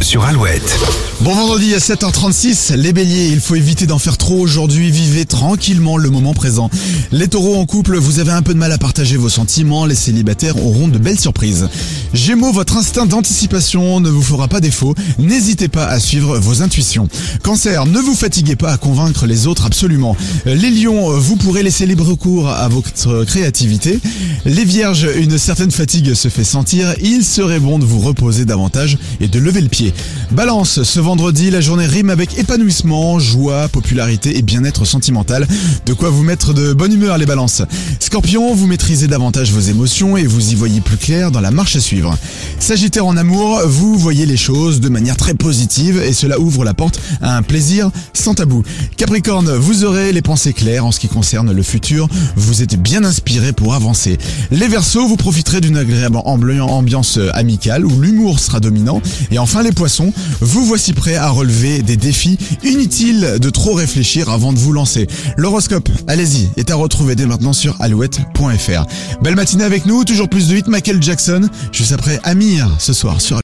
Sur Alouette. Bon vendredi à 7h36, les béliers, il faut éviter d'en faire trop aujourd'hui, vivez tranquillement le moment présent. Les taureaux en couple, vous avez un peu de mal à partager vos sentiments, les célibataires auront de belles surprises. Gémeaux, votre instinct d'anticipation ne vous fera pas défaut, n'hésitez pas à suivre vos intuitions. Cancer, ne vous fatiguez pas à convaincre les autres absolument. Les lions, vous pourrez laisser libre cours à votre créativité. Les vierges, une certaine fatigue se fait sentir, il serait bon de vous reposer davantage et lever le pied. Balance, ce vendredi, la journée rime avec épanouissement, joie, popularité et bien-être sentimental. De quoi vous mettre de bonne humeur les balances. Scorpion, vous maîtrisez davantage vos émotions et vous y voyez plus clair dans la marche à suivre. Sagittaire en amour, vous voyez les choses de manière très positive et cela ouvre la porte à un plaisir sans tabou. Capricorne, vous aurez les pensées claires en ce qui concerne le futur, vous êtes bien inspiré pour avancer. Les Verseaux, vous profiterez d'une agréable ambiance amicale où l'humour sera dominant. Et enfin les poissons, vous voici prêts à relever des défis. Inutile de trop réfléchir avant de vous lancer. L'horoscope, allez-y, est à retrouver dès maintenant sur alouette.fr. Belle matinée avec nous, toujours plus de 8 Michael Jackson, juste après Amir ce soir sur